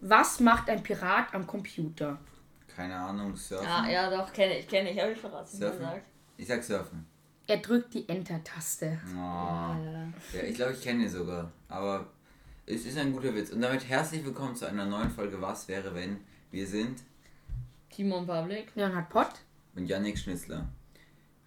Was macht ein Pirat am Computer? Keine Ahnung, surfen. Ah, ja, doch, kenne ich, kenne ich, habe ich verraten. surfen. Gesagt. Ich sag surfen. Er drückt die Enter-Taste. Oh. Ja. Ja, ich glaube, ich kenne ihn sogar. Aber es ist ein guter Witz. Und damit herzlich willkommen zu einer neuen Folge Was wäre wenn? Wir sind Timon Public. Leonhard Pott. und Yannick Schnitzler.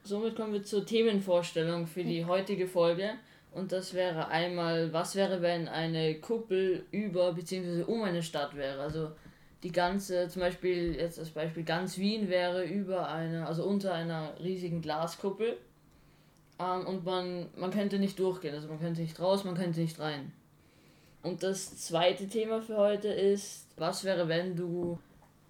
Somit kommen wir zur Themenvorstellung für die heutige Folge. Und das wäre einmal, was wäre, wenn eine Kuppel über bzw. um eine Stadt wäre? Also die ganze, zum Beispiel, jetzt das Beispiel, ganz Wien wäre über eine, also unter einer riesigen Glaskuppel. Ähm, und man, man könnte nicht durchgehen, also man könnte nicht raus, man könnte nicht rein. Und das zweite Thema für heute ist, was wäre, wenn du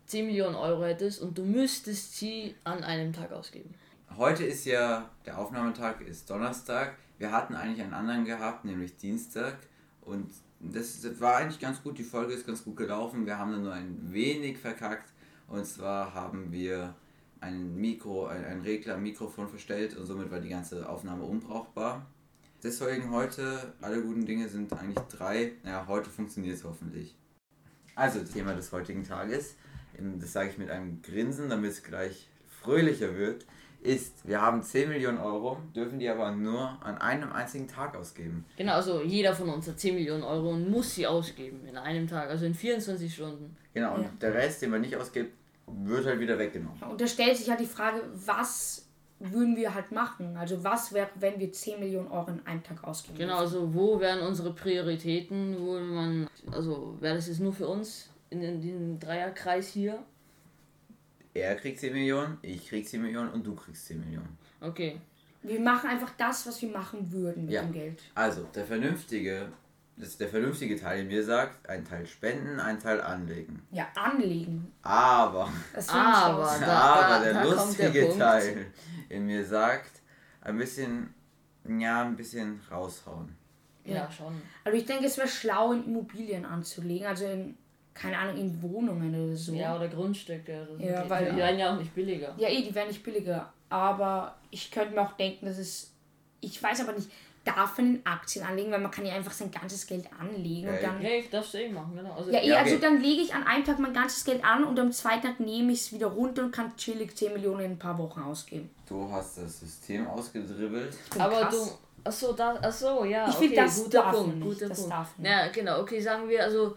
10 Millionen Euro hättest und du müsstest sie an einem Tag ausgeben? Heute ist ja der Aufnahmetag, ist Donnerstag. Wir hatten eigentlich einen anderen gehabt, nämlich Dienstag. Und das war eigentlich ganz gut. Die Folge ist ganz gut gelaufen. Wir haben dann nur ein wenig verkackt. Und zwar haben wir ein Mikro, ein, ein Regler, ein Mikrofon verstellt und somit war die ganze Aufnahme unbrauchbar. Deswegen heute, alle guten Dinge sind eigentlich drei. Naja, heute funktioniert es hoffentlich. Also, das Thema des heutigen Tages, ähm, das sage ich mit einem Grinsen, damit es gleich fröhlicher wird, ist, wir haben 10 Millionen Euro, dürfen die aber nur an einem einzigen Tag ausgeben. Genau, also jeder von uns hat 10 Millionen Euro und muss sie ausgeben in einem Tag, also in 24 Stunden. Genau, und Ja. der Rest, den man nicht ausgibt, wird halt wieder weggenommen. Und da stellt sich ja die Frage, was würden wir halt machen? Also was wäre, wenn wir 10 Millionen Euro in einem Tag ausgeben? Genau, also wo wären unsere Prioritäten, wo man, also wäre das jetzt nur für uns in, in diesem Dreierkreis hier? Er kriegt 10 Millionen, ich krieg 10 Millionen und du kriegst 10 Millionen. Okay, Wir machen einfach das, was wir machen würden mit Ja. dem Geld. Also, der vernünftige, das ist der vernünftige Teil in mir sagt, ein Teil spenden, ein Teil anlegen. Ja, anlegen. Aber, Aber da- aber der da lustige der. Teil in mir sagt, ein bisschen, ja, ein bisschen raushauen. ja, Ja. schon. Also ich denke, es wäre schlau, in Immobilien anzulegen. Also in, keine Ahnung, in Wohnungen oder so. Ja, oder Grundstücke. Oder so. Ja, die, weil- die werden ja auch nicht billiger. Ja, eh, die wären nicht billiger. Aber ich könnte mir auch denken, dass es. Ich weiß aber nicht, darf man in Aktien anlegen, weil man kann ja einfach sein ganzes Geld anlegen und Ja, dann. Hey, darfst du eh machen, genau. Also, Ja, eh, Ja, okay. also dann lege ich an einem Tag mein ganzes Geld an und am zweiten Tag nehme ich es wieder runter und kann chillig 10 Millionen in ein paar Wochen ausgeben. Du hast das System ausgedribbelt. Ich Aber krass. du. Achso, da, achso, ja. Ich okay, find, das guter darf man Punkt, nicht, guter das Punkt. darf man Ja, genau, okay, sagen wir, also.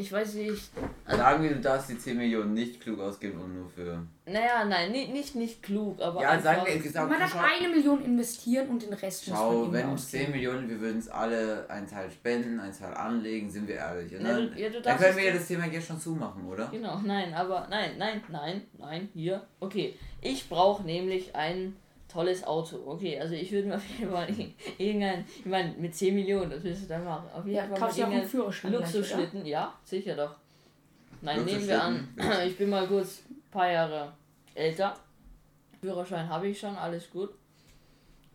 Ich weiß nicht. Sagen wir, du darfst die 10 Millionen nicht klug ausgeben und nur für. Naja, nein, nicht, nicht, nicht klug, aber. Ja, sagen wir gesagt, Man darf eine Million investieren und den Rest schau wenn es 10 ausgeben. Millionen, wir würden es alle einen Teil spenden, einen Teil anlegen, sind wir ehrlich. Und Ja, dann, du- ja, du dann können wir ja das Thema jetzt schon zumachen, oder? Genau, nein, aber nein, nein, nein, nein, hier. Okay, ich brauche nämlich ein tolles Auto. Okay, also ich würde mir auf jeden Fall irgendein, ich meine, mit 10 Millionen, das willst du dann machen. Auf jeden Ja, Fall kaufst du mal auch einen Führerschein Luxusschlitten, ja, sicher doch. Nein, nehmen wir an, ich bin mal kurz ein paar Jahre älter. Führerschein habe ich schon, alles gut.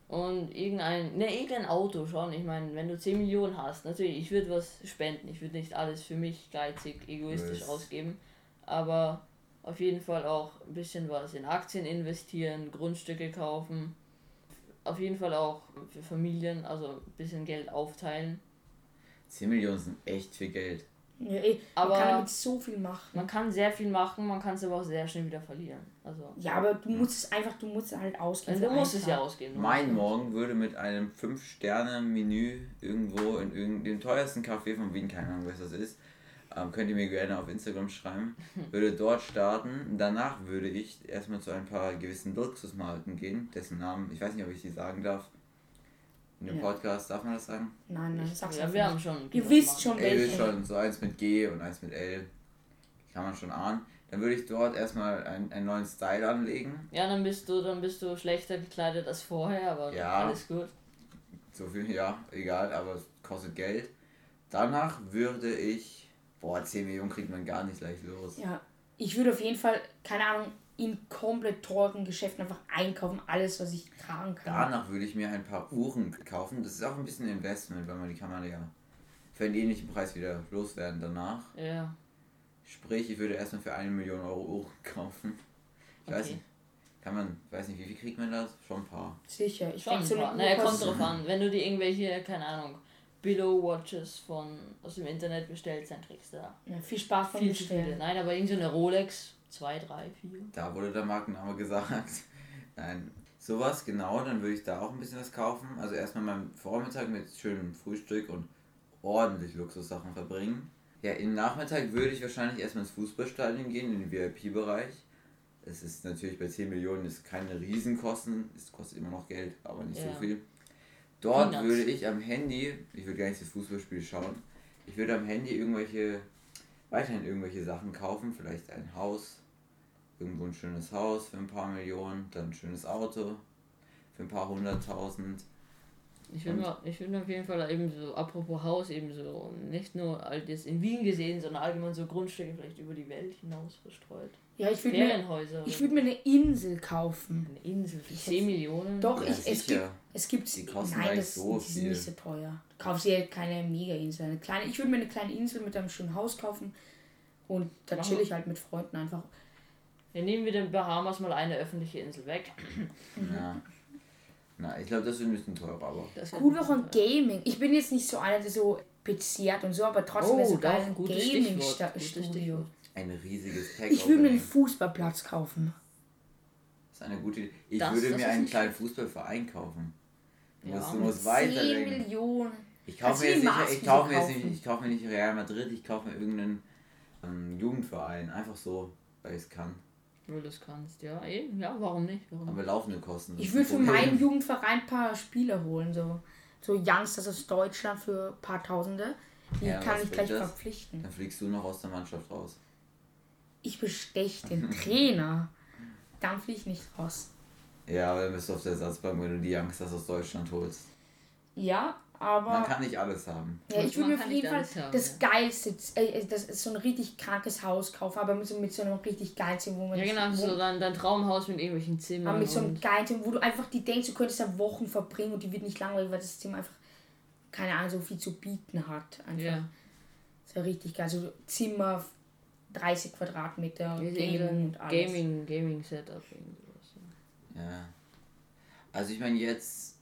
Und irgendein, ne, irgendein Auto schon. Ich meine, wenn du 10 Millionen hast, natürlich, ich würde was spenden. Ich würde nicht alles für mich geizig, egoistisch Yes. ausgeben. Aber auf jeden Fall auch ein bisschen was in Aktien investieren, Grundstücke kaufen. Auf jeden Fall auch für Familien, also ein bisschen Geld aufteilen. 10 Millionen sind echt viel Geld. Ja, eh, Aber- man kann damit so viel machen. Man kann sehr viel machen, man kann es aber auch sehr schnell wieder verlieren. Also, Ja, aber du musst es einfach, du musst es halt ausgeben. du für musst es ja ausgeben. du Mein Morgen würde mit einem 5-Sterne-Menü irgendwo in irgendeinem teuersten Café von Wien, keine Ahnung, was das ist, ähm, könnt ihr mir gerne auf Instagram schreiben, würde dort starten. Danach würde ich erstmal zu ein paar gewissen Luxusmarken gehen, dessen Namen, ich weiß nicht, ob ich die sagen darf. In dem Ja. Podcast darf man das sagen? Nein, nein, sag's Ja, wir nicht. haben schon. Ihr wisst schon, L ist welche. schon so eins mit G und eins mit L. Kann man schon ahnen. Dann würde ich dort erstmal einen, einen neuen Style anlegen. Ja, dann bist du, dann bist du schlechter gekleidet als vorher, aber Ja. alles gut. So viel, ja, egal, aber es kostet Geld. Danach würde ich. Boah, 10 Millionen kriegt man gar nicht leicht los. Ja, ich würde auf jeden Fall, keine Ahnung, in komplett teuren Geschäften einfach einkaufen, alles, was ich tragen kann. Danach würde ich mir ein paar Uhren kaufen. Das ist auch ein bisschen Investment, weil man die kann man ja für einen ähnlichen Preis wieder loswerden danach. Ja. Sprich, ich würde erstmal für eine Million Euro Uhren kaufen. Ich weiß Okay. nicht. Kann man, weiß nicht, wie viel kriegt man das? Schon ein paar. Sicher. Ich Schon. ein paar. Naja, kommt drauf an. Wenn du dir irgendwelche, keine Ahnung, Below Watches von aus dem Internet bestellt, du da Ja, viel Spaß beim viel. Bestellen. Nein, aber irgend so eine Rolex, 2, 3, 4. Da wurde der Markenname gesagt. Nein, sowas, genau, dann würde ich da auch ein bisschen was kaufen. Also erstmal meinen Vormittag mit schönem Frühstück und ordentlich Luxussachen verbringen. Ja, im Nachmittag würde ich wahrscheinlich erstmal ins Fußballstadion gehen, in den VIP-Bereich. Es ist natürlich bei 10 Millionen ist keine Riesenkosten, es kostet immer noch Geld, aber nicht Ja. so viel. Dort Peanuts. würde ich am Handy, ich würde gar nicht das Fußballspiel schauen, ich würde am Handy irgendwelche, weiterhin irgendwelche Sachen kaufen, vielleicht ein Haus, irgendwo ein schönes Haus für ein paar Millionen, dann ein schönes Auto für ein paar hunderttausend. Ich ich würde auf jeden Fall eben so, apropos Haus, eben so, nicht nur halt jetzt in Wien gesehen, sondern allgemein so Grundstücke vielleicht über die Welt hinaus verstreut. Ja, ich würde mir, ich würd mir eine Insel kaufen. eine Insel für 10 Millionen. Doch, Ja, ich, es gibt es gibt Die kosten nein, das, so die sind nicht so teuer. Du kaufst dir keine Mega-Insel. Eine kleine, ich würde mir eine kleine Insel mit einem schönen Haus kaufen und da chill ich halt mit Freunden einfach. Wir nehmen wir den Bahamas mal eine öffentliche Insel weg. Ja. Na, ich glaube, das wird ein bisschen teurer, aber. Das Gut ein bisschen Gaming. Ich bin jetzt nicht so einer, der so bezehrt und so, aber trotzdem Oh, doch, geil ein Gaming-Studio. Ein riesiges Pack. Ich würde mir einen. Fußballplatz kaufen. Das ist eine gute Idee. Ich Das- würde das mir einen kleinen Fußballverein kaufen. Du Ja, musst, du musst 10 weiterdenken. Millionen. Ich Kannst kaufe mir, jetzt nicht, ich kaufe mir jetzt nicht, ich kaufe mir nicht Real Madrid, ich kaufe mir irgendeinen ähm, Jugendverein. Einfach so, weil ich es kann. Wenn du das kannst, ja, eben, ja, warum nicht? Warum Aber laufende Kosten. Ich ein für meinen Jugendverein ein paar Spieler holen, so, so Youngsters aus Deutschland für ein paar Tausende. Die Ja, kann ich gleich das? verpflichten. Dann fliegst du noch aus der Mannschaft raus. Ich bestech den Trainer. Dann flieg ich nicht raus. Ja, aber dann bist du auf der Ersatzbank, wenn du die Youngsters aus Deutschland holst. Ja, Man aber. kann nicht alles haben. Ja, ich würde Man mir auf jeden Fall haben, das geilste, äh, das ist so ein richtig krankes Haus kaufen, aber mit so, mit so einem richtig geilen Zimmer, wo man Ja, genau, so dein, dein Traumhaus mit irgendwelchen Zimmern. aber mit so einem und- geilen Zimmer, wo du einfach die denkst, du könntest da Wochen verbringen und die wird nicht langweilig, weil das Zimmer einfach, keine Ahnung, so viel zu bieten hat. Einfach. ja. Das wäre richtig geil. Also Zimmer, 30 Quadratmeter, Gaming und alles. Gaming, Gaming Setup. irgend sowas, ja. Also ich meine jetzt,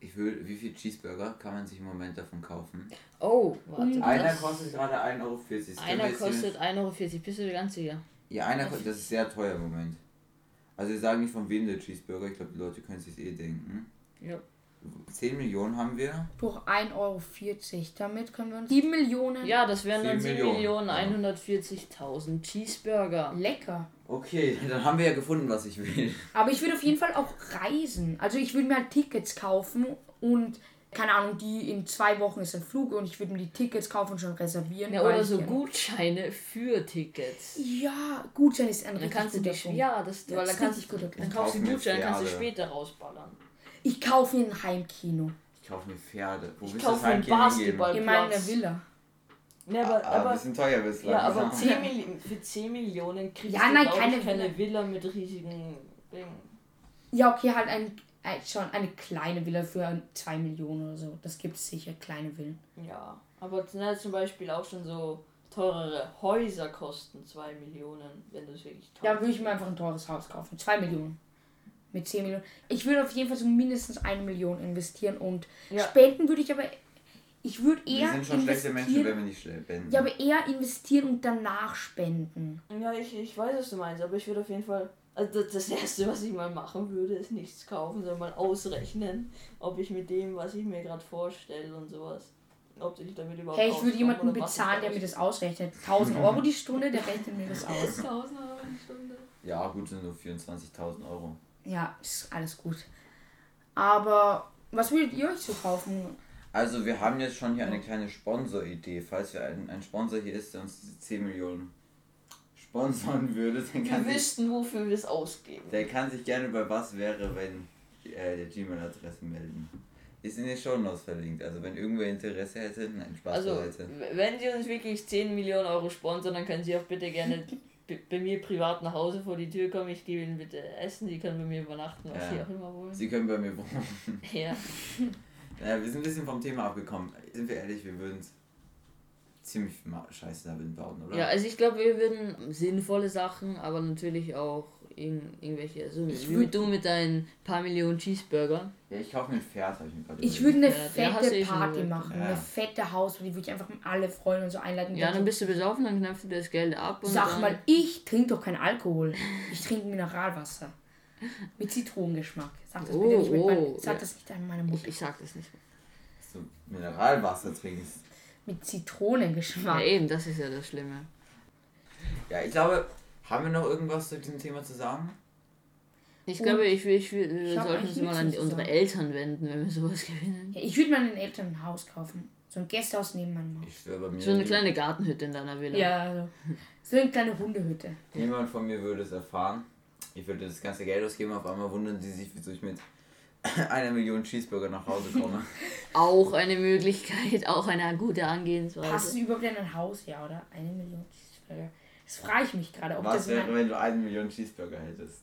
ich will, wie viel Cheeseburger kann man sich im Moment davon kaufen? Oh, warte. Einer das- kostet gerade 1,40 Euro. Einer hier kostet 1,40 Euro. Bist du dir ganz sicher? Ja, einer kostet, das ist sehr teuer im Moment. Also wir sagen nicht von wem der Cheeseburger, ich glaube die Leute können sich eh denken. Ja. 10 Millionen haben wir. Durch 1,40 Euro. Damit können wir uns 7 Millionen. Ja, das wären dann 7 7 Millionen, Millionen ja. 140.000 Cheeseburger. Lecker. Okay, dann haben wir ja gefunden, was ich will. Aber ich würde auf jeden Fall auch reisen. Also ich würde mir halt Tickets kaufen und keine Ahnung, die in zwei Wochen ist ein Flug und ich würde mir die Tickets kaufen und schon reservieren. Ja, oder so ja- Gutscheine für Tickets. Ja, Gutschein ist ein Dann richtig kannst du guter die, Punkt. ja, das, Ja, weil das dann ist kannst richtig du, dann kaufst du Gutscheine, kannst du später rausballern. Ich kaufe mir ein Heimkino. Ich kaufe mir Pferde. Wo Ich kaufe Heimkino hingeben? Basketball. In meiner. Villa. Ja, aber, Aber ein bisschen teuer bislang. ja, aber 10 Milli für 10 Millionen kriegst Ja, du nein, glaub keine ich, keine Villa mit riesigen Dingen. Ja, okay, halt ein, ein, schon eine kleine Villa für 2 Millionen oder so. Das gibt es sicher, kleine Villen. Ja, aber ne, zum Beispiel auch schon so teurere Häuser kosten 2 Millionen, wenn du es wirklich teuer Ja, würde ich mir einfach ein teures Haus kaufen. 2 Millionen. Mit 10 Millionen. Ich würde auf jeden Fall so mindestens eine Million investieren und Ja. spenden würde ich aber. Ich würde wir eher sind schon schlechte Menschen, wenn wir nicht spenden. Ja, aber eher investieren und danach spenden. Ja, ich, ich weiß, was du meinst, aber ich würde auf jeden Fall. Also das, Erste, was ich mal machen würde, ist nichts kaufen, sondern mal ausrechnen, ob ich mit dem, was ich mir gerade vorstelle und sowas, ob ich damit überhaupt Hey, ich würde jemanden bezahlen, der mir das ausrechnet. 1000 Euro die Stunde, der rechnet mir das aus. 1000 Euro die Stunde. Ja, gut, sind nur 24.000 Euro. Ja, ist alles gut. Aber was würdet ihr euch so kaufen? Also wir haben jetzt schon hier eine kleine Sponsoridee. Falls wir ein, ein Sponsor hier ist, der uns diese 10 Millionen sponsern würde, dann Wir kann, sich, wüssten, wofür wir es ausgeben. der kann sich gerne bei was wäre, wenn äh, der Gmail-Adresse melden. Ist in den Shownotes verlinkt. Also wenn irgendwer Interesse hätte, nein, Spaß Also, w- wenn Sie uns wirklich 10 Millionen Euro sponsern, dann können Sie auch bitte gerne bei mir privat nach Hause vor die Tür kommen. Ich gebe Ihnen bitte Essen. Sie können bei mir übernachten, was Ja. Sie auch immer wollen. Sie können bei mir wohnen. Ja. Naja, wir sind ein bisschen vom Thema abgekommen. Sind wir ehrlich, wir würden ziemlich Scheiße damit bauen, oder? Ja, also ich glaube, wir würden sinnvolle Sachen, aber natürlich auch in, irgendwelche, also Ich wie würd- mit du mit deinen paar Millionen Cheeseburger. Ja, ich kaufe mir ein Pferd, habe ich mir gerade Ich würde eine Ja, fette eh Party machen. Ja. Eine fette Haus, wo die wirklich einfach alle freuen und so einladen. Ja, dann bist du besoffen, dann knöpfst du dir das Geld ab und Sag dann, mal, ich trinke doch kein Alkohol. Ich trinke Mineralwasser. Mit Zitronengeschmack. Sag das Oh, bitte nicht mit mein, oh, Sag ja. das nicht an meine ich, Mutter. ich sag das nicht. Dass du Mineralwasser trinkst. Mit Ja, Zitronengeschmack. eben, das ist ja das Schlimme. Ja, ich glaube, haben wir noch irgendwas zu diesem Thema zu sagen? Ich glaube, ich, will- ich, will- ich wir sollten uns mal an unsere sagen. Eltern wenden, wenn wir sowas gewinnen. Ja, ich würde mal den Eltern ein Haus kaufen. So ein Gästehaus neben meinem Haus. Ich schwöre bei mir. So eine kleine Gartenhütte in deiner Villa. Ja, also. So eine kleine Hundehütte. Niemand von mir würde es erfahren. Ich würde das ganze Geld ausgeben, auf einmal wundern sie sich, wieso ich mit einer Million Cheeseburger nach Hause komme. Auch eine Möglichkeit, auch eine gute Angehensweise. es überhaupt in ein Haus, ja, oder? Eine Million Cheeseburger. Das frage ich mich gerade, ob Was das in wäre, wenn du eine Million Cheeseburger hättest?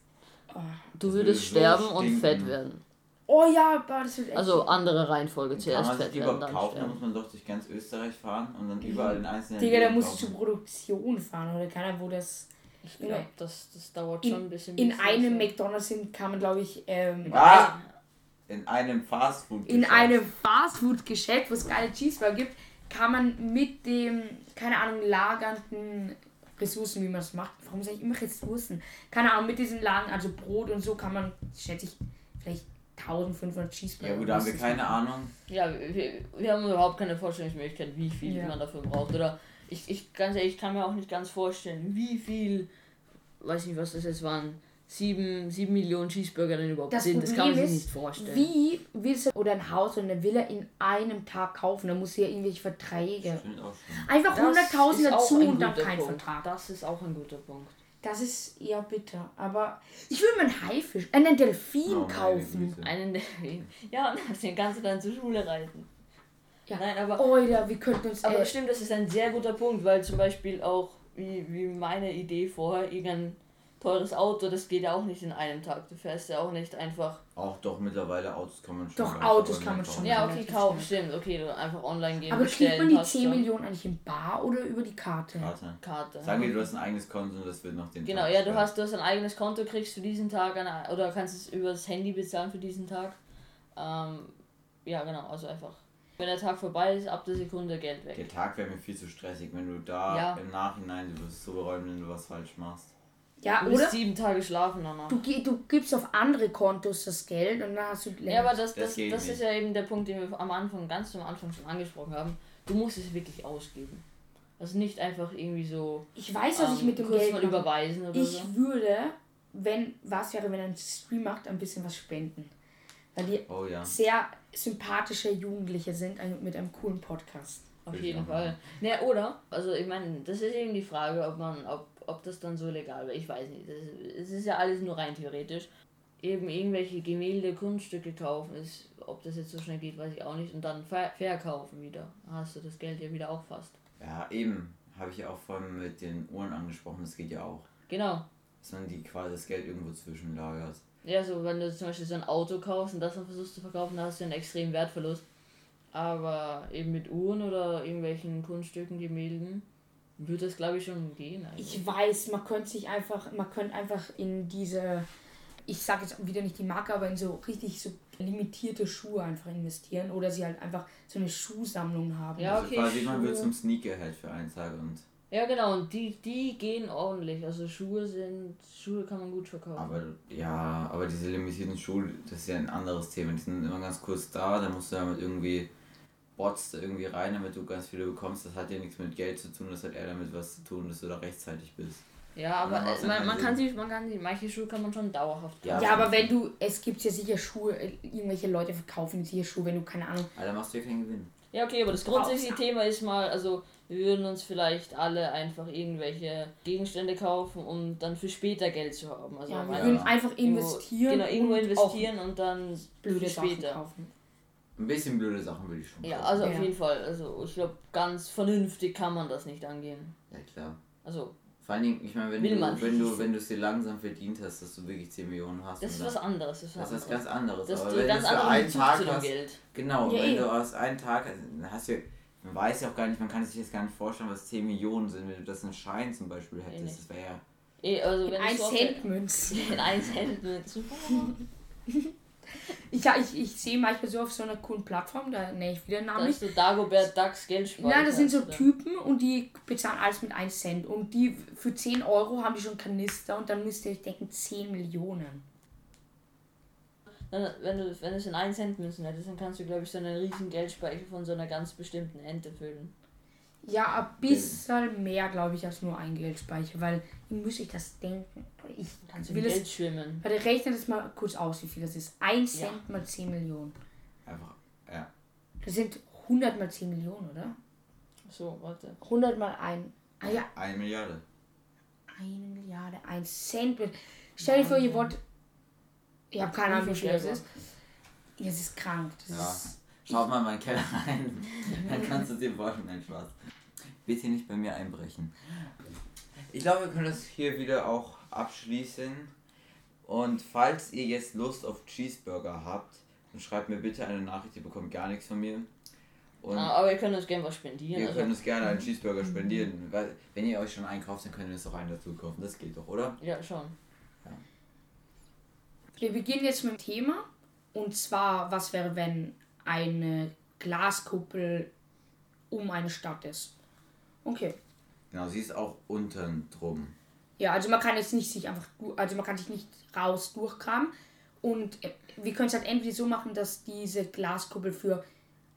Du Das würdest würde so sterben und stinken. fett werden. Oh ja, das wird echt. Also andere Reihenfolge. Zuerst fett die werden, überhaupt dann kaufen? Da muss man doch durch ganz Österreich fahren und dann überall in einzelnen Digga, da musst du zur Produktion fahren oder keiner, wo das. Ich glaube, das, das dauert In- schon ein bisschen. In einem so- McDonalds sind, kann man, glaube ich, ähm, Ah! In einem Fastfood. in einem Fastfood-Geschäft, wo es geile Cheeseburger gibt, kann man mit dem, keine Ahnung, lagernden Ressourcen, wie man das macht. Warum sage ich immer Ressourcen? Keine Ahnung, mit diesen Lagen, also Brot und so, kann man, schätze ich, vielleicht 1500 Cheeseburger. Ja gut, da haben wir keine machen. Ahnung. Ja, wir, wir haben überhaupt keine Vorstellungsmöglichkeit, wie viel Ja. man dafür braucht. Oder ich, ich ganz ehrlich, ich kann mir auch nicht ganz vorstellen, wie viel, weiß nicht, was das jetzt waren, sieben, sieben Millionen Cheeseburger denn überhaupt Das sind. Das kann man Problem sich ist, nicht vorstellen. Wie willst du oder ein Haus oder eine Villa in einem Tag kaufen? Da musst du ja irgendwelche Verträge. Einfach Das 100.000 ist auch dazu ein und dann kein Punkt. Vertrag. Das ist auch ein guter Punkt. Das ist eher bitter. Aber ich würde mir einen Haifisch, einen Delfin Oh, kaufen. Einen Delfin. Ja, und den kannst du dann zur Schule reiten. Ja. Nein, aber, Oida, wir könnten uns. aber stimmt, das ist ein sehr guter Punkt, weil zum Beispiel auch, wie, wie meine Idee vorher, irgendein teures Auto, das geht ja auch nicht in einem Tag. Du fährst ja auch nicht einfach. Auch doch mittlerweile Autos kann man schon. Doch, Autos kann man kaufen. schon. Ja, okay, relativ kauf, schnell. stimmt. Okay, du einfach online gehen. aber kriegt man die passt 10 schon. Millionen eigentlich im Bar oder über die Karte? Karte. Karte. Sagen wir, du hast ein eigenes Konto und das wird noch den Genau, Tag ja, du hast, du hast ein eigenes Konto, kriegst du diesen Tag eine, oder kannst es über das Handy bezahlen für diesen Tag. Ähm, ja, genau, also einfach. Wenn der Tag vorbei ist, ab der Sekunde Geld weg. Der Tag wäre mir viel zu stressig, wenn du da Ja. im Nachhinein, du wirst so bereuen, wenn du was falsch machst. Ja, Du musst oder? sieben Tage schlafen danach. Du, du gibst auf andere Kontos das Geld und dann hast du. Ja, aber das, Das das, das ist ja eben der Punkt, den wir am Anfang, ganz zum Anfang schon angesprochen haben. Du musst es wirklich ausgeben. Also nicht einfach irgendwie so ich weiß, was ich ähm, mit dem kurz Geld mal mache. überweisen oder Ich so. würde, wenn, was wäre, wenn er einen Stream macht, ein bisschen was spenden. Weil die Oh ja. sehr sympathische Jugendliche sind ein- mit einem coolen Podcast. Auf ich jeden Fall. Ne, oder? Also ich meine, das ist eben die Frage, ob man, ob, ob das dann so legal wäre. Ich weiß nicht. Es ist ja alles nur rein theoretisch. Eben irgendwelche Gemälde, Kunststücke kaufen, ist, ob das jetzt so schnell geht, weiß ich auch nicht. Und dann ver verkaufen wieder. Hast du das Geld ja wieder auch fast. Ja, eben. Habe ich ja auch vorhin mit den Uhren angesprochen, das geht ja auch. Genau. Dass man die quasi das Geld irgendwo zwischenlagert. Ja, so wenn du zum Beispiel so ein Auto kaufst und das dann versuchst zu verkaufen, dann hast du einen extremen Wertverlust. Aber eben mit Uhren oder irgendwelchen Kunststücken, Gemälden, wird das glaube ich schon gehen. Also. Ich weiß, man könnte sich einfach, man könnte einfach in diese, ich sage jetzt wieder nicht die Marke, aber in so richtig so limitierte Schuhe einfach investieren oder sie halt einfach so eine Schuhsammlung haben. Ja, also okay, quasi man wird Schuhe. zum Sneakerhead für einen Tag und. Ja, genau, und die, die gehen ordentlich. Also Schuhe sind, Schuhe kann man gut verkaufen. Aber ja, aber diese limitierten Schuhe, das ist ja ein anderes Thema. Die sind immer ganz kurz da, da musst du damit irgendwie Bots da irgendwie rein, damit du ganz viele bekommst. Das hat ja nichts mit Geld zu tun, das hat eher damit was zu tun, dass du da rechtzeitig bist. ja, aber dann äh, man, man kann sich, man kann sich, manche Schuhe kann man schon dauerhaft Ja, Ja, aber wenn du, es gibt ja sicher Schuhe, äh, irgendwelche Leute verkaufen sicher Schuhe, wenn du keine Ahnung. Aber da machst du ja keinen Gewinn. Ja, okay, aber das grundsätzliche Thema ist mal, also wir würden uns vielleicht alle einfach irgendwelche Gegenstände kaufen, um dann für später Geld zu haben. Also Ja, wir würden einfach irgendwo- investieren. Genau, irgendwo und investieren und dann Auch blöde für Sachen später. kaufen. Ein bisschen blöde Sachen würde ich schon Ja, kaufen. also auf Ja. jeden Fall. Also ich glaube, ganz vernünftig kann man das nicht angehen. Ja, klar. Also, Vor allen Dingen, ich meine, wenn du, wenn du, wenn du es dir langsam verdient hast, dass du wirklich 10 Millionen hast. das ist was anderes. Das ist, Das was ist ganz anderes. Das ist aber wenn ganz du für andere einen Tag hast, Geld. Genau, Ja, wenn eh. du aus einen Tag, also, dann hast du, man weiß ja auch gar nicht, man kann sich jetzt gar nicht vorstellen, was 10 Millionen sind, wenn du das in Schein zum Beispiel Eh hättest. Das wäre ja. Eh, also wenn auf der- Cent Münzen. In 1 Cent Münzen. Ich, ja, ich, ich sehe manchmal so auf so einer coolen Plattform, da nenne ich wieder einen Namen Da nicht. ist so Dagobert Ducks Geldspeicher. Nein, das sind so? Typen und die bezahlen alles mit 1 Cent. Und die für 10 Euro haben die schon Kanister und dann müsst ihr euch denken, 10 Millionen. Dann, wenn du wenn du es in 1 Cent Münzen hättest, dann kannst du, glaube ich, so einen riesen Geldspeicher von so einer ganz bestimmten Ente füllen. Ja, ein bisschen mehr, glaube ich, als nur ein Geldspeicher, weil müsst euch das denken. Ich Kannst will in es. Geld schwimmen. Warte, rechne das mal kurz aus, wie viel das ist. 1 Cent mal 10 Millionen. Einfach. Ja. Das sind 100 mal 10 Millionen, oder? So, warte. 100 mal 1. Ah ja, Eine Milliarde. eine Milliarde, 1 Cent. Stell dir vor, ihr wollt. Ich habe keine Ahnung, wie viel das ist. Ja, es ist krank. Das Ja. ist, Schaut mal in meinen Keller rein. Dann kannst du dir vorstellen, Spaß. Bitte nicht bei mir einbrechen. Ich glaube, wir können das hier wieder auch abschließen. Und falls ihr jetzt Lust auf Cheeseburger habt, dann schreibt mir bitte eine Nachricht, ihr bekommt gar nichts von mir. Und Ah, aber ihr könnt uns gerne was spendieren. ihr Also, könnt uns gerne einen Cheeseburger spendieren. Weil, wenn ihr euch schon einkauft, dann könnt ihr uns auch einen dazu kaufen. Das geht doch, oder? ja, schon. wir beginnen jetzt mit dem Thema. Und zwar, was wäre, wenn eine Glaskuppel um eine Stadt ist? Okay. Genau, sie ist auch unten drum. Ja, also man kann jetzt nicht sich einfach, also man kann sich nicht raus durchkramen. Und äh, wir können es halt entweder so machen, dass diese Glaskuppel für,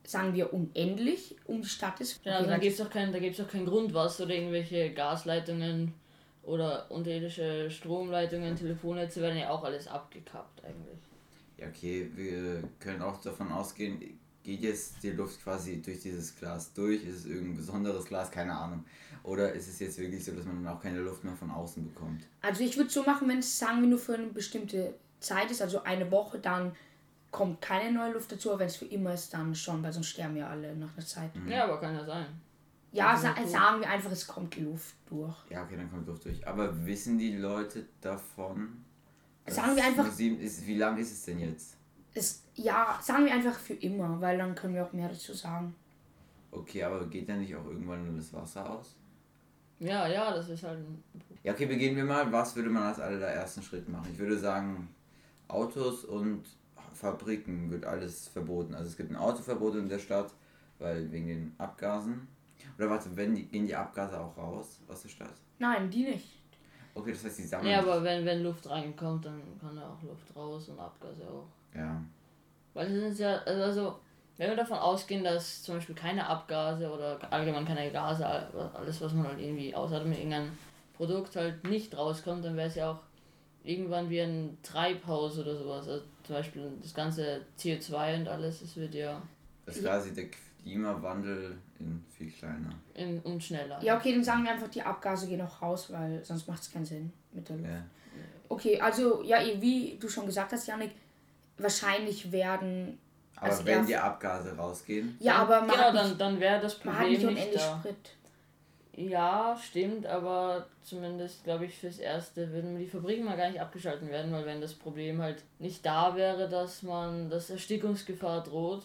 sagen wir, unendlich um die Stadt ist. Ja, also Okay, da gibt es auch, kein, da gibt's auch kein Grundwasser oder irgendwelche Gasleitungen oder unterirdische Stromleitungen, Telefonnetze werden ja auch alles abgekappt eigentlich. Ja, okay, wir können auch davon ausgehen, geht jetzt die Luft quasi durch dieses Glas durch? Ist es irgendein besonderes Glas? Keine Ahnung. Oder ist es jetzt wirklich so, dass man dann auch keine Luft mehr von außen bekommt? Also ich würde so machen, wenn es, sagen wir, nur für eine bestimmte Zeit ist, also eine Woche, dann kommt keine neue Luft dazu, aber wenn es für immer ist, dann schon, weil sonst sterben ja alle nach einer Zeit. Ja, aber kann ja sein. Ja, sa sagen wir einfach, es kommt Luft durch. Ja, okay, dann kommt Luft durch. Aber wissen die Leute davon? dass Sagen wir einfach- sieben ist, wie lang ist es denn jetzt? Es, ja, sagen wir einfach für immer, weil dann können wir auch mehr dazu sagen. Okay, aber geht dann nicht auch irgendwann nur das Wasser aus? Ja, ja, das ist halt ein Ja, okay, beginnen wir mal. Was würde man als allerersten Schritt machen? Ich würde sagen, Autos und Fabriken wird alles verboten. Also es gibt ein Autoverbot in der Stadt, weil wegen den Abgasen. Oder warte, wenn die, gehen die Abgase auch raus aus der Stadt? Nein, die nicht. Okay, das heißt, die sammeln. Ja, aber wenn, wenn Luft reinkommt, dann kann da auch Luft raus und Abgase auch. Ja. Weil es sind ja, also, also wenn wir davon ausgehen, dass zum Beispiel keine Abgase oder allgemein keine Gase, alles was man halt irgendwie außer mit irgendeinem Produkt halt nicht rauskommt, dann wäre es ja auch irgendwann wie ein Treibhaus oder sowas. Also zum Beispiel das ganze CO2 und alles, es wird ja Das ist quasi der Klimawandel in viel kleiner. in, und schneller. Ja, okay, dann sagen wir einfach, die Abgase gehen auch raus, weil sonst macht es keinen Sinn mit der Luft. Ja. Okay, also, ja, wie du schon gesagt hast, Janik, wahrscheinlich werden. Aber Als wenn die Abgase rausgehen, Ja, aber man genau, hat dann, dann wäre das man hat nicht Problem nicht unendlich da. Sprit. Ja, stimmt, aber zumindest glaube ich fürs Erste würden die Fabriken mal gar nicht abgeschalten werden, weil wenn das Problem halt nicht da wäre, dass man, dass Erstickungsgefahr droht,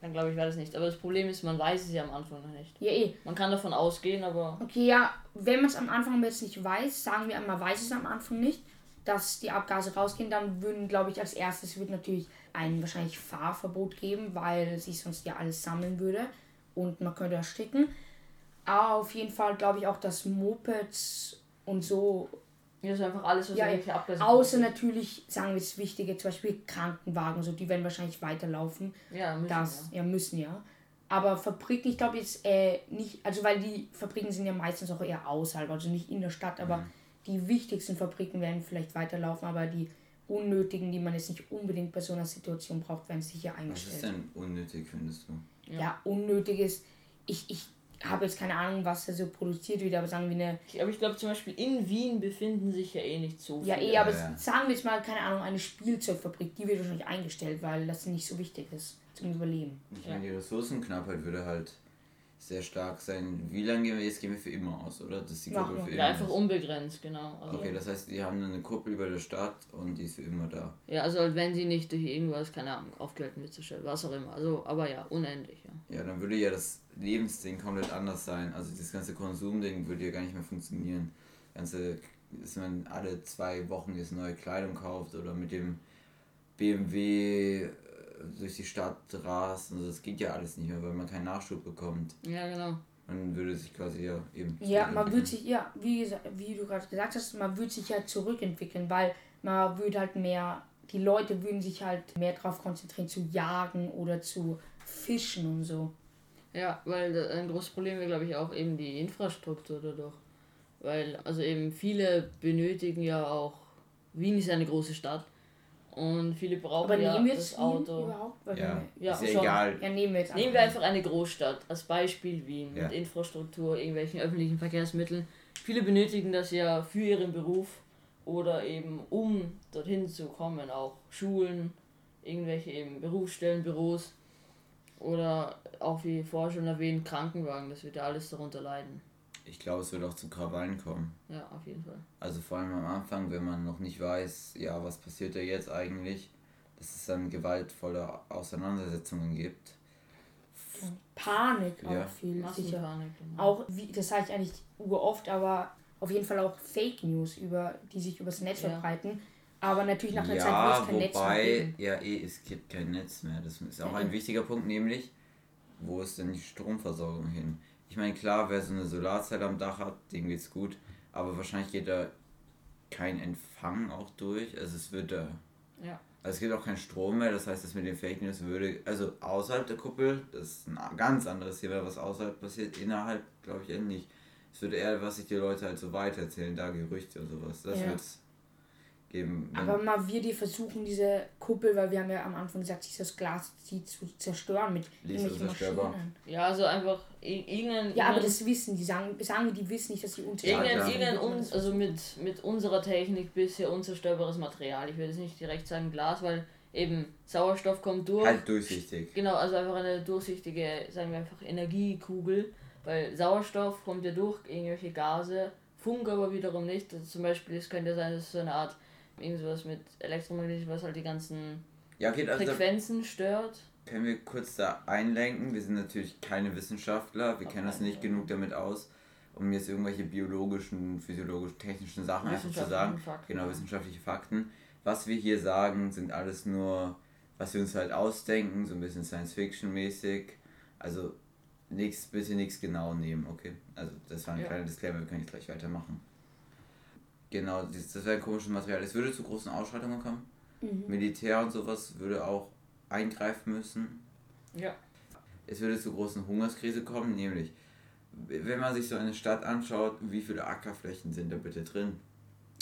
dann glaube ich wäre das nicht. Aber das Problem ist, man weiß es ja am Anfang noch nicht. Ja, eh. Man kann davon ausgehen, aber Okay, ja, wenn man es am Anfang jetzt nicht weiß, sagen wir einmal, weiß es am Anfang nicht, dass die Abgase rausgehen, dann würden, glaube ich, als erstes wird natürlich ein wahrscheinlich Fahrverbot geben, weil sich sonst ja alles sammeln würde und man könnte ersticken. Aber auf jeden Fall glaube ich auch, dass Mopeds und so, hier ist einfach alles, was Ja, irgendwelche Abgase außer natürlich, sagen wir das Wichtige, zum Beispiel Krankenwagen, so die werden wahrscheinlich weiterlaufen. ja, müssen Das, ja. ja, müssen ja. Aber Fabriken, ich glaube jetzt äh, nicht, also weil die Fabriken sind ja meistens auch eher außerhalb, also nicht in der Stadt, aber die wichtigsten Fabriken werden vielleicht weiterlaufen, aber die unnötigen, die man jetzt nicht unbedingt bei so einer Situation braucht, werden sicher was ist eingestellt. denn unnötig, findest du? Ja, unnötiges, ich, ich habe jetzt keine Ahnung, was da so produziert wird, aber sagen wir eine, Ich- Aber ich glaube zum Beispiel in Wien befinden sich ja eh nicht so ja viele. eh, aber ja. sagen wir jetzt mal, keine Ahnung, eine Spielzeugfabrik, die wird wahrscheinlich eingestellt, weil das nicht so wichtig ist zum Überleben. Ich Ja. meine, die Ressourcenknappheit würde halt sehr stark sein. Wie lange gehen wir jetzt? Gehen wir für immer aus, oder? Das ist die Kuppel für immer. Ja, einfach unbegrenzt, genau. Also okay, das heißt, die haben eine Kuppel über der Stadt und die ist für immer da. Ja, also halt, wenn sie nicht durch irgendwas, keine Ahnung, aufgehalten wird, was auch immer. Also, aber ja, unendlich, ja. Ja, dann würde ja das Lebensding komplett anders sein. Also das ganze Konsumding würde ja gar nicht mehr funktionieren. Ganze, dass man alle zwei Wochen jetzt neue Kleidung kauft oder mit dem BMW durch die Stadt rast und das geht ja alles nicht mehr, weil man keinen Nachschub bekommt. Ja, genau. Man würde sich quasi ja eben. Ja, man würde sich, ja, wie, wie du gerade gesagt hast, man würde sich ja zurückentwickeln, weil man würde halt mehr, die Leute würden sich halt mehr darauf konzentrieren zu jagen oder zu fischen und so. Ja, weil ein großes Problem wäre, glaube ich, auch eben die Infrastruktur dadurch. Weil, also eben viele benötigen ja auch, Wien ist eine große Stadt und viele brauchen Aber ja das Auto. Ja, ja, ist ja egal. Ja, nehmen wir jetzt nehmen wir einfach eine Großstadt als Beispiel Wien ja. mit Infrastruktur, irgendwelchen öffentlichen Verkehrsmitteln. Viele benötigen das ja für ihren Beruf oder eben um dorthin zu kommen, auch Schulen, irgendwelche eben Berufsstellen, Büros oder auch wie vorher schon erwähnt Krankenwagen, das wird ja alles darunter leiden. Ich glaube, es wird auch zu Krawallen kommen. Ja, auf jeden Fall. Also vor allem am Anfang, wenn man noch nicht weiß, ja, was passiert da jetzt eigentlich, dass es dann gewaltvolle Auseinandersetzungen gibt. Panik ja. auch viel, sicher. Panik, genau. Auch, wie, das sage ich eigentlich oft, aber auf jeden Fall auch Fake News, über, die sich übers Netz ja. verbreiten. Aber natürlich nach einer ja, Zeit, wo es kein wobei, Netz mehr gibt. Ja, eh, es gibt kein Netz mehr. Das ist auch ein wichtiger Punkt, nämlich, wo ist denn die Stromversorgung hin? Ich meine, klar, wer so eine Solarzelle am Dach hat, dem geht's gut, aber wahrscheinlich geht da kein Empfang auch durch. Also es wird da. Ja. Also es gibt auch keinen Strom mehr, das heißt, das mit den Fake News würde, also außerhalb der Kuppel, das ist ein ganz anderes Thema, was außerhalb passiert, innerhalb glaube ich eher nicht. Es würde eher, was sich die Leute halt so weitererzählen, da Gerüchte und sowas. Das ja. wird's geben. Aber mal wir die versuchen, diese Kuppel, weil wir haben ja am Anfang gesagt, dieses Glas die zu zerstören mit irgendwelchen Maschinen. Ja, also einfach irgendein... Ja, aber das wissen die, sagen, sagen die wissen nicht, dass sie unzerstörbar sind. Irgendein, un, also mit, mit unserer Technik bisher unzerstörbares Material. Ich würde jetzt nicht direkt sagen Glas, weil eben Sauerstoff kommt durch. Halt durchsichtig. Genau, also einfach eine durchsichtige, sagen wir einfach Energiekugel, weil Sauerstoff kommt ja durch irgendwelche Gase, Funk aber wiederum nicht. Also zum Beispiel, es könnte sein, dass es so eine Art irgendwas mit Elektromagnetisch, was halt die ganzen ja, okay, also Frequenzen stört. Können wir kurz da einlenken? Wir sind natürlich keine Wissenschaftler, wir kennen uns nicht genug damit aus, um jetzt irgendwelche biologischen, physiologischen, technischen Sachen einfach zu sagen. Fakten. Genau, wissenschaftliche Fakten. Was wir hier sagen, sind alles nur, was wir uns halt ausdenken, so ein bisschen Science-Fiction-mäßig. Also nichts, bitte nichts genau nehmen, okay? Also das war ein ja. kleiner Disclaimer, wir können jetzt gleich weitermachen. Genau, das, wäre ein komisches Material. Es würde zu großen Ausschreitungen kommen. Mhm. Militär und sowas würde auch eingreifen müssen. Ja. Es würde zu großen Hungerskrise kommen, nämlich, wenn man sich so eine Stadt anschaut, wie viele Ackerflächen sind da bitte drin?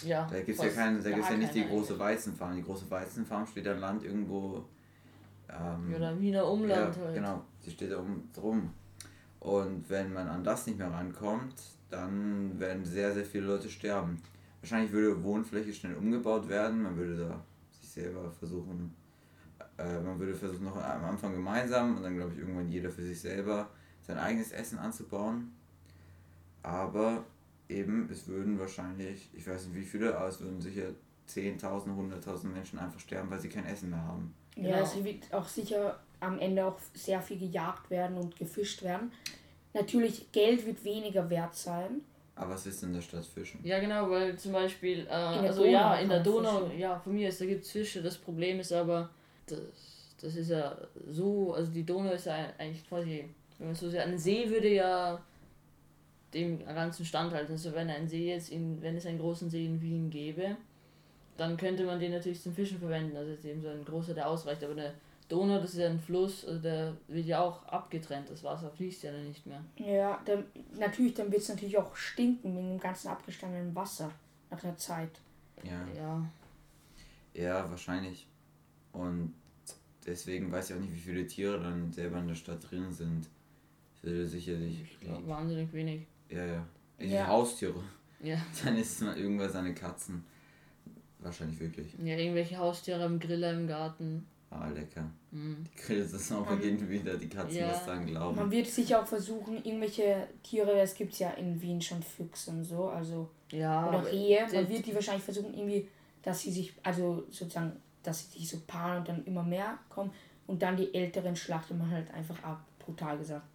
Ja. Da gibt es ja, keine, da gibt's ja nicht die große Weizenfarm. Die große Weizenfarm steht am Land irgendwo. Ähm, Oder Wiener Umland ja, halt. Genau, die steht da um, drum. Und wenn man an das nicht mehr rankommt, dann werden sehr, sehr viele Leute sterben. Wahrscheinlich würde Wohnfläche schnell umgebaut werden. Man würde da sich selber versuchen, äh, man würde versuchen, noch am Anfang gemeinsam und dann, glaube ich, irgendwann jeder für sich selber sein eigenes Essen anzubauen. Aber eben, es würden wahrscheinlich, ich weiß nicht wie viele, aber es würden sicher 10.000, 100.000 Menschen einfach sterben, weil sie kein Essen mehr haben. Ja, genau. es wird auch sicher am Ende auch sehr viel gejagt werden und gefischt werden. Natürlich, Geld wird weniger wert sein. Aber was ist in der Stadt Fischen? Ja, genau, weil zum Beispiel, äh, also Donau ja, in der Donau, Fische. ja, von mir ist, da gibt es Fische. Das Problem ist aber, das, das ist ja so, also die Donau ist ja eigentlich quasi, wenn man so sagt, ein See würde ja dem ganzen Stand halten. Also wenn ein See jetzt, in, wenn es einen großen See in Wien gäbe, dann könnte man den natürlich zum Fischen verwenden. Also ist eben so ein großer, der ausreicht. Aber eine Donau, das ist ja ein Fluss, also der wird ja auch abgetrennt, das Wasser fließt ja dann nicht mehr. Ja, dann, natürlich, dann wird es natürlich auch stinken mit dem ganzen abgestandenen Wasser nach einer Zeit. Ja. Ja, ja wahrscheinlich. Und deswegen weiß ich auch nicht, wie viele Tiere dann selber in der Stadt drin sind. Ich würde sicherlich. Ich glaube, wahnsinnig wenig. Ja, ja. ja. Haustiere. Ja. Dann ist es mal irgendwas eine Katzen. Wahrscheinlich wirklich. Ja, irgendwelche Haustiere im Griller im Garten. Ah, lecker. Mhm. Die Grillsaison beginnt wieder, die Katze Ja. muss dran glauben. Man wird sicher auch versuchen, irgendwelche Tiere, es gibt ja in Wien schon Füchse und so, also Ja, oder Rehe, man wird die wahrscheinlich versuchen, irgendwie, dass sie sich, also sozusagen, dass sie sich so paaren und dann immer mehr kommen und dann die älteren schlachtet man halt einfach ab, brutal gesagt.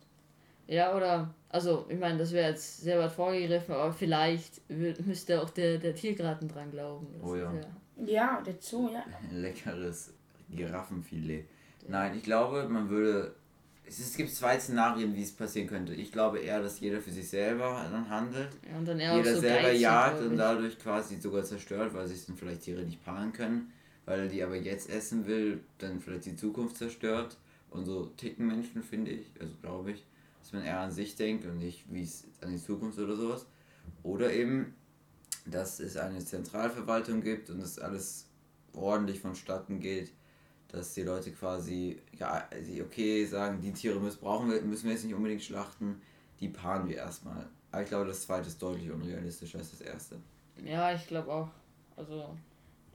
Ja, oder, also, ich meine, das wäre jetzt sehr weit vorgegriffen, aber vielleicht müsste auch der, der Tiergarten dran glauben. Das Oh ist ja. Ja, der Zoo, ja. Ein leckeres Giraffenfilet. Nein, ich glaube, man würde. Es, ist- es gibt zwei Szenarien, wie es passieren könnte. Ich glaube eher, dass jeder für sich selber dann handelt. Und dann eher jeder so selber geizig, jagt und dadurch quasi sogar zerstört, weil sich dann vielleicht Tiere nicht paaren können, weil er die aber jetzt essen will, dann vielleicht die Zukunft zerstört. Und so ticken Menschen, finde ich, also glaube ich, dass man eher an sich denkt und nicht wie es an die Zukunft oder sowas. Oder eben, dass es eine Zentralverwaltung gibt und es alles ordentlich vonstatten geht, dass die Leute quasi, ja, sie okay sagen, die Tiere müssen, brauchen wir, müssen wir jetzt nicht unbedingt schlachten, die paaren wir erstmal. Aber ich glaube, das zweite ist deutlich unrealistischer als das erste. Ja, ich glaube auch. Also,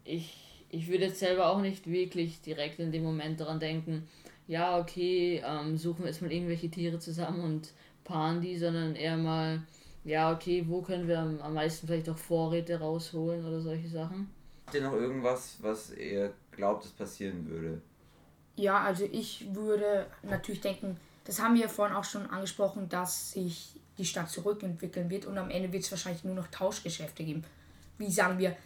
ich, ich würde jetzt selber auch nicht wirklich direkt in dem Moment daran denken, ja, okay, ähm, suchen wir jetzt mal irgendwelche Tiere zusammen und paaren die, sondern eher mal, ja, okay, wo können wir am, am meisten vielleicht auch Vorräte rausholen oder solche Sachen. Habt ihr noch irgendwas, was ihr glaubt, es passieren würde? Ja, also ich würde natürlich denken, das haben wir vorhin auch schon angesprochen, dass sich die Stadt zurückentwickeln wird und am Ende wird es wahrscheinlich nur noch Tauschgeschäfte geben. Wie sagen wir,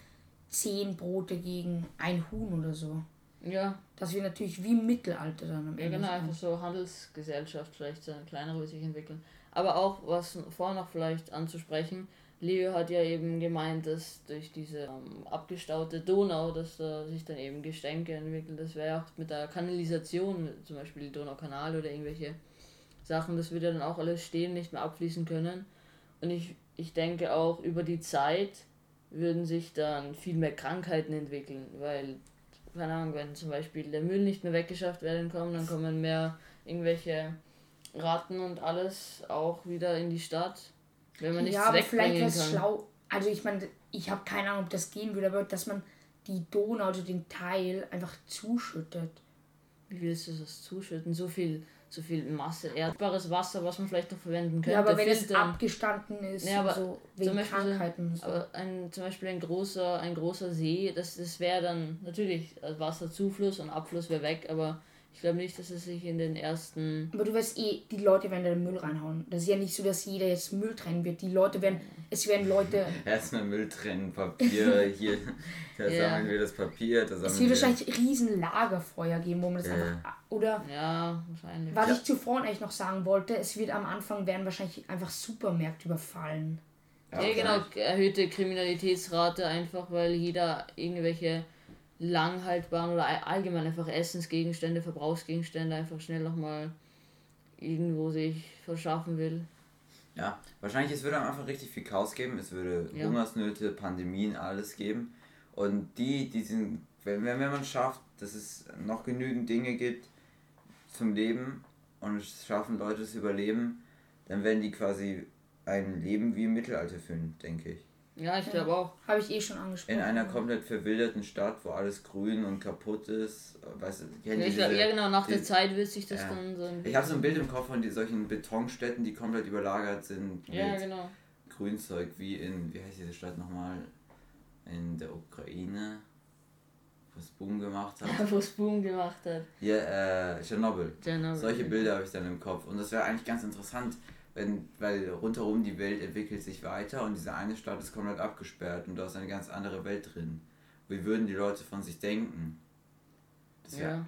zehn Brote gegen ein Huhn oder so. Ja, Das wird natürlich wie im Mittelalter dann am ja Ende. genau, sein. einfach so Handelsgesellschaft, vielleicht so eine kleinere wird sich entwickeln. Aber auch, was vorher noch vielleicht anzusprechen, Leo hat ja eben gemeint, dass durch diese ähm, abgestaute Donau, dass da sich dann eben Gestänke entwickeln. Das wäre ja auch mit der Kanalisation, zum Beispiel Donaukanal oder irgendwelche Sachen, das würde dann auch alles stehen, nicht mehr abfließen können. Und ich, ich denke auch, über die Zeit würden sich dann viel mehr Krankheiten entwickeln, weil, keine Ahnung, wenn zum Beispiel der Müll nicht mehr weggeschafft werden kann, dann kommen mehr irgendwelche Ratten und alles auch wieder in die Stadt, wenn man nichts ja, aber vielleicht wäre es schlau. Also ich meine, ich habe keine Ahnung, ob das gehen würde, aber dass man die Donau, also den Teil, einfach zuschüttet. Wie willst du das zuschütten? So viel, so viel Masse, erdbares Wasser, was man vielleicht noch verwenden könnte. Ja, aber wenn es filtern. abgestanden ist, Ja, aber so zum wegen Beispiel so- Krankheiten. So. Aber ein, zum Beispiel ein großer, ein großer See, das, das wäre dann natürlich äh, Wasserzufluss und Abfluss wäre weg, aber ich glaube nicht, dass es sich in den ersten. Aber du weißt eh, die Leute werden da den Müll reinhauen. Das ist ja nicht so, dass jeder jetzt Müll trennen wird. Die Leute werden, es werden Leute, Erstmal Müll trennen, Papier, hier, da Ja. sammeln wir das Papier, da es wird wir... wahrscheinlich riesen Lagerfeuer geben, wo man das Ja. einfach, oder Ja, wahrscheinlich. was Ja. ich zuvor eigentlich noch sagen wollte, es wird am Anfang werden wahrscheinlich einfach Supermärkte überfallen. Ja, genau, erhöhte Kriminalitätsrate einfach, weil jeder irgendwelche langhaltbaren oder all- allgemein einfach Essensgegenstände, Verbrauchsgegenstände einfach schnell nochmal irgendwo sich verschaffen will. Ja, wahrscheinlich es würde Anfang richtig viel Chaos geben, es würde Ja. Hungersnöte, Pandemien, alles geben. Und die, die sind, wenn, wenn wenn man schafft, dass es noch genügend Dinge gibt zum Leben und es schaffen Leute das Überleben, dann werden die quasi ein Leben wie im Mittelalter führen, denke ich. Ja, ich glaube auch. Habe ich eh schon angesprochen. In einer komplett verwilderten Stadt, wo alles grün und kaputt ist. Weißt du, kennt Ja, ich glaub, diese- ja, genau, nach der die- Zeit wird sich das Ja. dann so Ich habe so ein Bild im Kopf von die, solchen Betonstädten, die komplett überlagert sind Ja, mit genau. Grünzeug, wie in, wie heißt diese Stadt nochmal? In der Ukraine, wo es Boom gemacht hat. Wo es Boom gemacht hat. Hier, äh, Tschernobyl. Solche Bilder habe ich dann im Kopf. Und das wäre eigentlich ganz interessant, wenn, weil rundherum die Welt entwickelt sich weiter und diese eine Stadt ist komplett abgesperrt und da ist eine ganz andere Welt drin. Wie würden die Leute von sich denken? Das wär, Ja.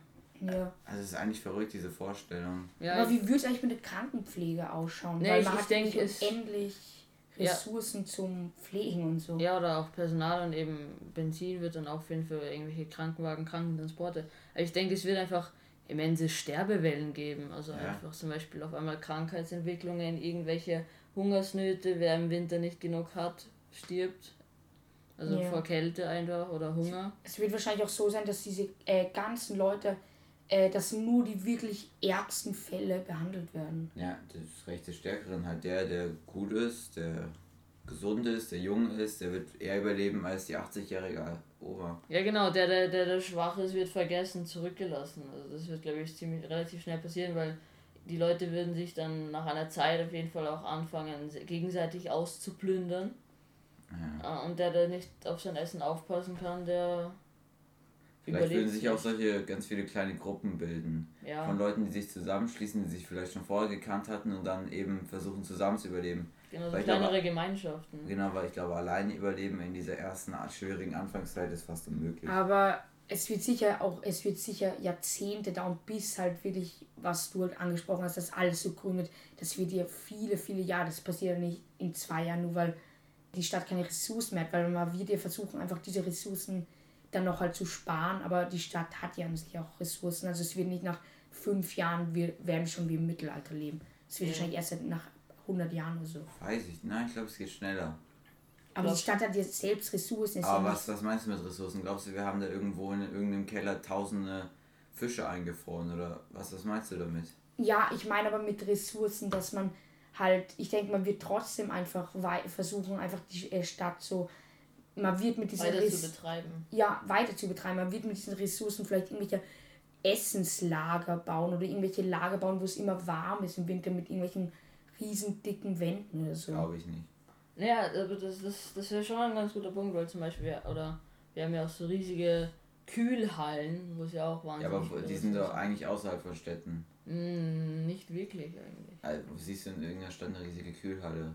Ja. Also es ist eigentlich verrückt, diese Vorstellung. Ja, Aber wie würde es eigentlich mit der Krankenpflege ausschauen? Nee, Weil ich- man ich hat denk, nicht es- unendlich Ja. Ressourcen zum Pflegen und so. ja, oder auch Personal und eben Benzin wird dann auch finden für irgendwelche Krankenwagen, Krankentransporte. Aber ich denke, es wird einfach immense Sterbewellen geben. Also Ja. einfach zum Beispiel auf einmal Krankheitsentwicklungen, irgendwelche Hungersnöte, wer im Winter nicht genug hat, stirbt. Also Ja. vor Kälte einfach oder Hunger. Es wird wahrscheinlich auch so sein, dass diese äh, ganzen Leute, äh, dass nur die wirklich ärgsten Fälle behandelt werden. Ja, das Recht des Stärkeren halt der, der gut ist, der gesund ist, der jung ist, der wird eher überleben als die 80-jährige Oma. Ja genau, der, der, der, der schwach ist, wird vergessen, zurückgelassen. Also das wird, glaube ich, ziemlich relativ schnell passieren, weil die Leute würden sich dann nach einer Zeit auf jeden Fall auch anfangen, gegenseitig auszuplündern. Ja. Äh, und der, der nicht auf sein Essen aufpassen kann, der Vielleicht würden sich auch solche ganz viele kleine Gruppen bilden. Ja. Von Leuten, die sich zusammenschließen, die sich vielleicht schon vorher gekannt hatten und dann eben versuchen zusammen zu überleben. Genau, so kleinere glaube, Gemeinschaften. Genau, weil ich glaube, alleine überleben in dieser ersten schwierigen Anfangszeit ist fast unmöglich. Aber es wird sicher auch, es wird sicher Jahrzehnte dauern, bis halt wirklich, was du halt angesprochen hast, dass alles so gründet. Das wird ja viele, viele Jahre, das passiert ja nicht in zwei Jahren, nur weil die Stadt keine Ressourcen mehr hat, weil man wird ja versuchen, einfach diese Ressourcen dann noch halt zu sparen, aber die Stadt hat ja an sich auch Ressourcen. Also es wird nicht nach fünf Jahren, wir werden schon wie im Mittelalter leben. Es wird ja. wahrscheinlich erst nach 100 Jahren oder so. Weiß ich, nein, ich glaube, es geht schneller. Aber die Stadt hat jetzt selbst Ressourcen. Aber was, was meinst du mit Ressourcen? Glaubst du, wir haben da irgendwo in irgendeinem Keller tausende Fische eingefroren oder was, was meinst du damit? Ja, ich meine aber mit Ressourcen, dass man halt, ich denke, man wird trotzdem einfach versuchen, einfach die äh, Stadt so man wird mit diesen weiter Res zu betreiben. Ja, weiter zu betreiben. Man wird mit diesen Ressourcen vielleicht irgendwelche Essenslager bauen oder irgendwelche Lager bauen, wo es immer warm ist im Winter mit irgendwelchen riesen dicken Wänden oder so. Glaube ich nicht. Ja, aber das, das, das wäre schon ein ganz guter Punkt, weil zum Beispiel, oder wir haben ja auch so riesige Kühlhallen, wo es ja auch wahnsinnig Ja, aber die sind doch eigentlich außerhalb von Städten. Mm, nicht wirklich eigentlich. Also, siehst du in irgendeiner Stadt eine riesige Kühlhalle?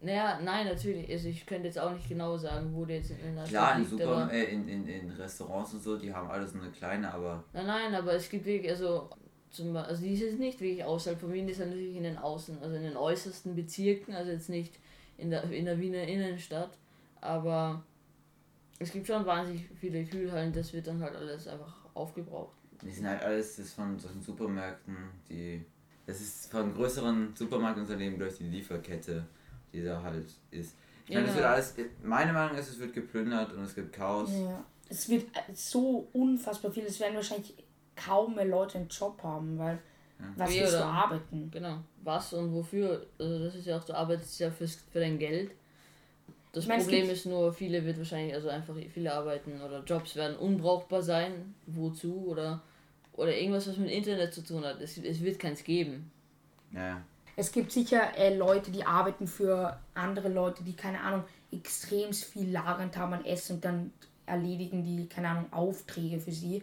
Naja, nein, natürlich. Also ich könnte jetzt auch nicht genau sagen, wo der jetzt in der Klar, Stadt liegt. Super, äh, in, in, in Restaurants und so, die haben alles eine kleine, aber... Nein, nein, aber es gibt wirklich, also, zum, also die ist jetzt nicht wirklich außerhalb von Wien, die ist natürlich in den Außen, also in den äußersten Bezirken, also jetzt nicht in der, in der Wiener Innenstadt, aber es gibt schon wahnsinnig viele Kühlhallen, das wird dann halt alles einfach aufgebraucht. Die sind halt alles das von solchen Supermärkten, die... Das ist von größeren Supermarktunternehmen durch die Lieferkette die da halt ist. Ich meine, ja. es wird alles, meine Meinung ist, es wird geplündert und es gibt Chaos. Ja. Es wird so unfassbar viel, es werden wahrscheinlich kaum mehr Leute einen Job haben, weil ja. was willst du arbeiten? Genau. Was und wofür? Also das ist ja auch, du arbeitest ja fürs, für dein Geld. Das ich mein, Problem ist nur, viele wird wahrscheinlich, also einfach viele arbeiten oder Jobs werden unbrauchbar sein. Wozu? Oder, oder irgendwas, was mit Internet zu tun hat. Es, es wird keins geben. Ja. Es gibt sicher äh, Leute, die arbeiten für andere Leute, die, keine Ahnung, extrem viel lagernd haben an Essen und dann erledigen die, keine Ahnung, Aufträge für sie.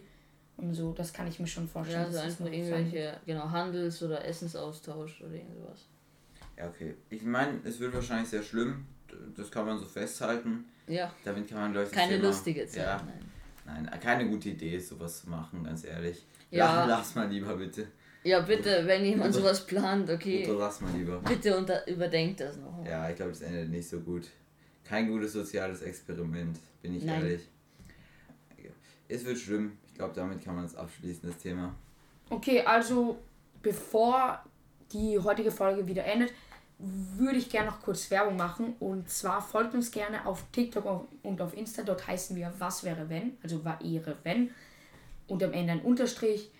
Und so, das kann ich mir schon vorstellen. Ja, also einfach irgendwelche, sein. genau, Handels- oder Essensaustausch oder irgendwas. Ja, okay. Ich meine, es wird wahrscheinlich sehr schlimm. Das kann man so festhalten. Ja. Damit kann man Leute. Keine Thema, lustige Zeit. Ja, nein. nein, keine gute Idee, sowas zu machen, ganz ehrlich. Ja. Lass mal lieber bitte. Ja, bitte, wenn jemand sowas plant, okay. Oder lass mal lieber. Bitte unter, überdenkt das noch. Ja, ich glaube, das endet nicht so gut. Kein gutes soziales Experiment, bin ich Nein. ehrlich. Es wird schlimm. Ich glaube, damit kann man es abschließen, das Thema. Okay, also bevor die heutige Folge wieder endet, würde ich gerne noch kurz Werbung machen. Und zwar folgt uns gerne auf TikTok und auf Insta. Dort heißen wir Was wäre wenn, also war ihre wenn. Und am Ende ein Unterstrich.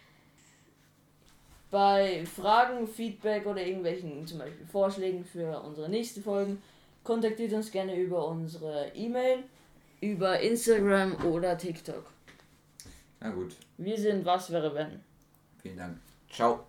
Bei Fragen, Feedback oder irgendwelchen zum Beispiel Vorschlägen für unsere nächsten Folgen kontaktiert uns gerne über unsere E-Mail, über Instagram oder TikTok. Na gut. Wir sind Was wäre wenn. Vielen Dank. Ciao.